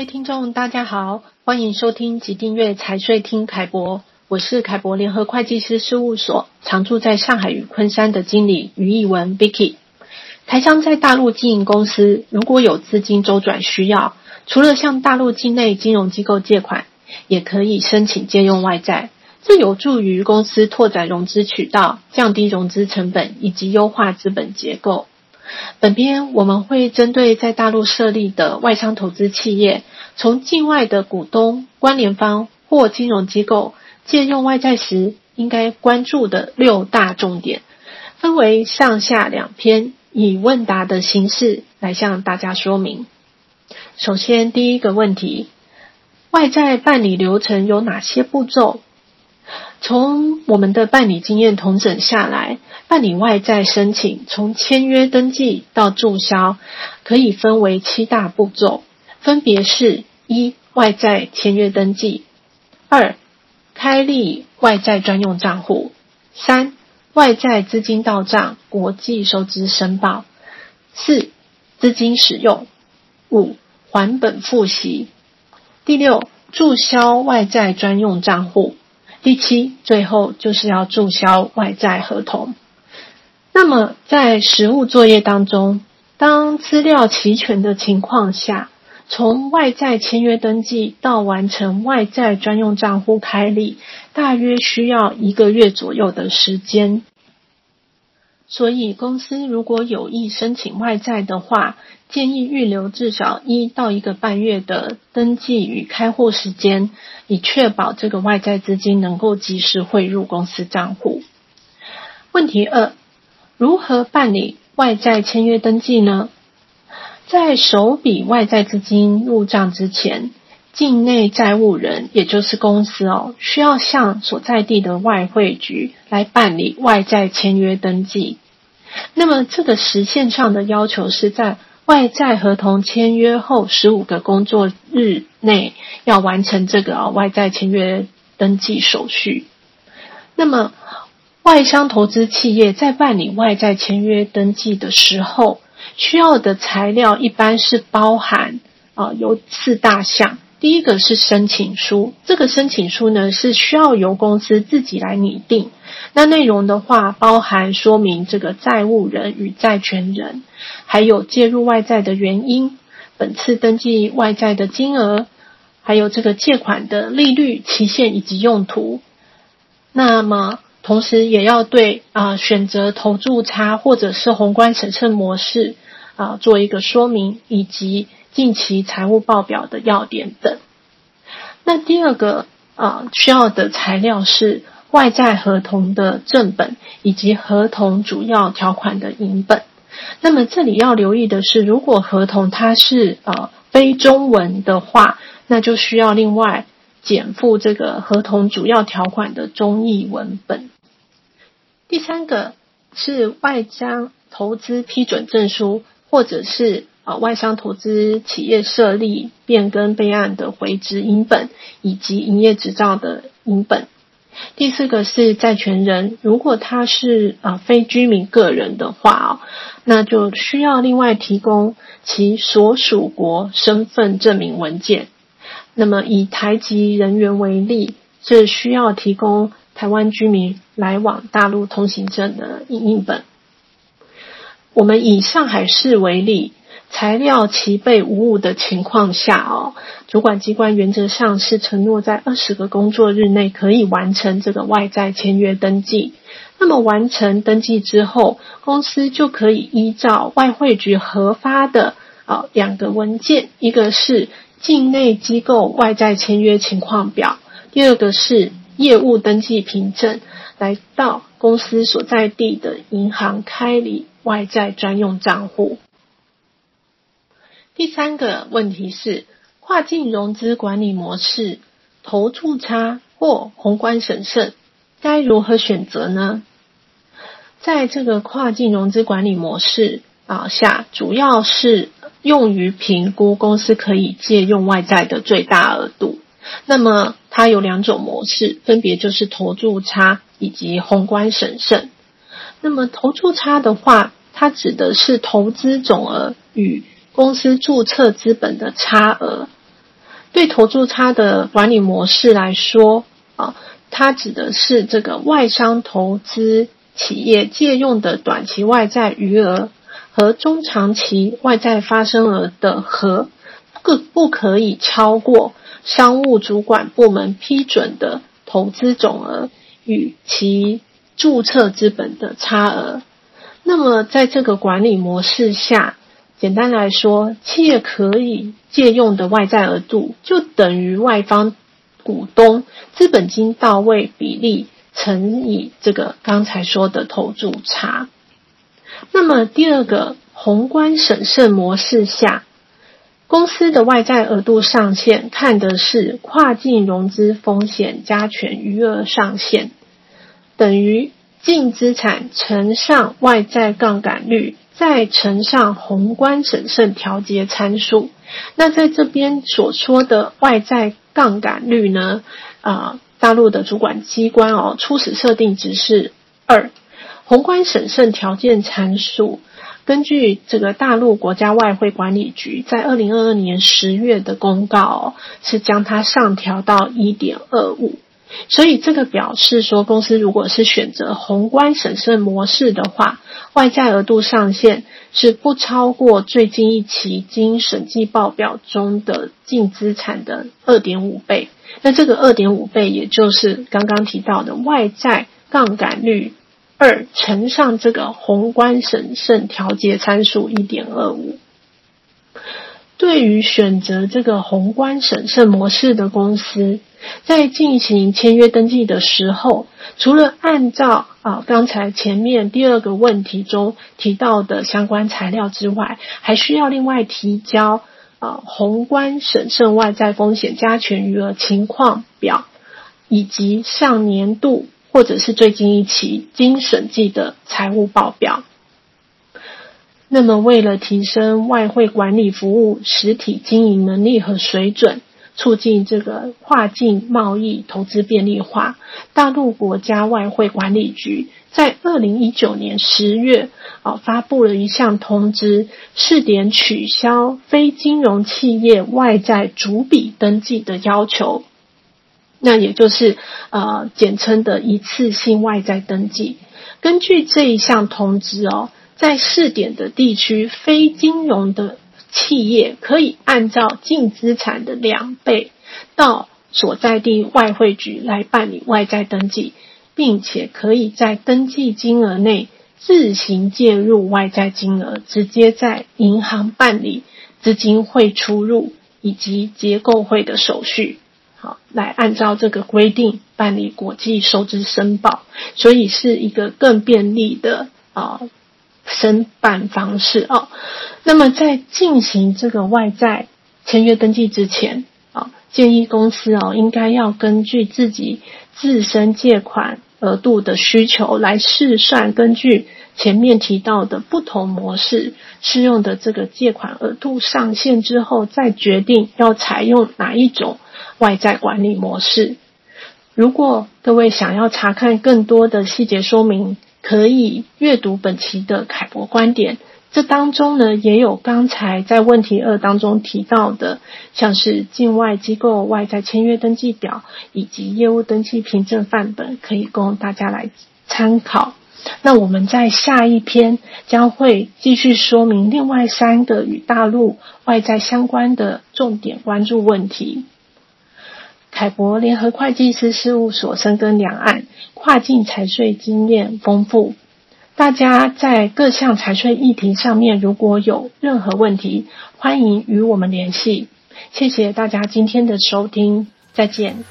位听众，大家好，欢迎收听及订阅财税听凯博，我是凯博联合会计师事务所常驻在上海与昆山的经理于艺文 Vicky。台商在大陆经营公司，如果有资金周转需要，除了向大陆境内金融机构借款，也可以申请借用外债，这有助于公司拓展融资渠道，降低融资成本以及优化资本结构。本篇我们会针对在大陆设立的外商投资企业，从境外的股东、关联方或金融机构借用外债时，应该关注的六大重点，分为上下两篇，以问答的形式来向大家说明。首先，第一个问题，外债办理流程有哪些步骤？从我们的办理经验统整下来，办理外债申请从签约登记到注销，可以分为七大步骤，分别是：一、外债签约登记；二、开立外债专用账户；三、外债资金到账国际收支申报；四、资金使用；五、还本付息；第六，注销外债专用账户。第七，最后就是要注销外债合同。那么，在实务作业当中，当资料齐全的情况下，从外债签约登记到完成外债专用账户开立，大约需要一个月左右的时间。所以，公司如果有意申请外债的话，建议预留至少一到一个半月的登记与开户时间，以确保这个外债资金能够及时汇入公司账户。问题二：如何办理外债签约登记呢？在首笔外债资金入账之前，境内债务人也就是公司哦，需要向所在地的外汇局来办理外债签约登记。那么，这个时限上的要求是在。外债合同签约后十五个工作日内要完成这个外债签约登记手续。那么，外商投资企业在办理外债签约登记的时候，需要的材料一般是包含啊有四大项。第一个是申请书，这个申请书呢是需要由公司自己来拟定。那内容的话，包含说明这个债务人与债权人，还有介入外债的原因，本次登记外债的金额，还有这个借款的利率、期限以及用途。那么，同时也要对啊、呃、选择投注差或者是宏观审慎模式啊、做一个说明，以及近期财务报表的要点等。那第二个啊、需要的材料是。外债合同的正本以及合同主要条款的影本。那么这里要留意的是，如果合同它是呃非中文的话，那就需要另外减附这个合同主要条款的中译文本。第三个是外商投资批准证书，或者是呃外商投资企业设立变更备案的回执影本，以及营业执照的影本。第四个是债权人，如果他是啊、呃、非居民个人的话哦，那就需要另外提供其所属国身份证明文件。那么以台籍人员为例，是需要提供台湾居民来往大陆通行证的影印本。我们以上海市为例。材料齐备无误的情况下，哦，主管机关原则上是承诺在二十个工作日内可以完成这个外债签约登记。那么完成登记之后，公司就可以依照外汇局核发的啊两个文件，一个是境内机构外债签约情况表，第二个是业务登记凭证，来到公司所在地的银行开立外债专用账户。第三个问题是，跨境融资管理模式，投注差或宏观审慎，该如何选择呢？在这个跨境融资管理模式啊下，主要是用于评估公司可以借用外债的最大额度。那么它有两种模式，分别就是投注差以及宏观审慎。那么投注差的话，它指的是投资总额与公司注册资本的差额，对投注差的管理模式来说，啊，它指的是这个外商投资企业借用的短期外债余额和中长期外债发生额的和不不可以超过商务主管部门批准的投资总额与其注册资本的差额。那么，在这个管理模式下，简单来说，企业可以借用的外债额度就等于外方股东资本金到位比例乘以这个刚才说的投注差。那么，第二个宏观审慎模式下，公司的外债额度上限看的是跨境融资风险加权余额上限，等于净资产乘上外债杠杆率。再乘上宏观审慎调节参数，那在这边所说的外债杠杆率呢？啊、大陆的主管机关哦，初始设定值是二。宏观审慎条件参数，根据这个大陆国家外汇管理局在二零二二年十月的公告，是将它上调到一点二五。所以这个表示说，公司如果是选择宏观审慎模式的话，外债额度上限是不超过最近一期经审计报表中的净资产的二点五倍。那这个二点五倍，也就是刚刚提到的外债杠杆率二乘上这个宏观审慎调节参数一点二五。对于选择这个宏观审慎模式的公司，在进行签约登记的时候，除了按照啊刚才前面第二个问题中提到的相关材料之外，还需要另外提交啊宏观审慎外债风险加权余额情况表，以及上年度或者是最近一期经审计的财务报表。那么，为了提升外汇管理服务实体经营能力和水准，促进这个跨境贸易投资便利化，大陆国家外汇管理局在二零一九年十月啊发布了一项通知，试点取消非金融企业外债逐笔登记的要求，那也就是呃简称的一次性外债登记。根据这一项通知哦，在试点的地区，非金融的。企业可以按照净资产的两倍到所在地外汇局来办理外债登记，并且可以在登记金额内自行介入外债金额，直接在银行办理资金汇出入以及结构汇的手续。来按照这个规定办理国际收支申报，所以是一个更便利的啊。申办方式哦，那么在进行这个外债签约登记之前啊，建议公司哦应该要根据自己自身借款额度的需求来试算，根据前面提到的不同模式适用的这个借款额度上限之后，再决定要采用哪一种外在管理模式。如果各位想要查看更多的细节说明，可以阅读本期的凯博观点，这当中呢也有刚才在问题二当中提到的，像是境外机构外债签约登记表以及业务登记凭证范本，可以供大家来参考。那我们在下一篇将会继续说明另外三个与大陆外债相关的重点关注问题。凯博联合会计师事务所深耕两岸，跨境财税经验丰富。大家在各项财税议题上面，如果有任何问题，欢迎与我们联系。谢谢大家今天的收听，再见。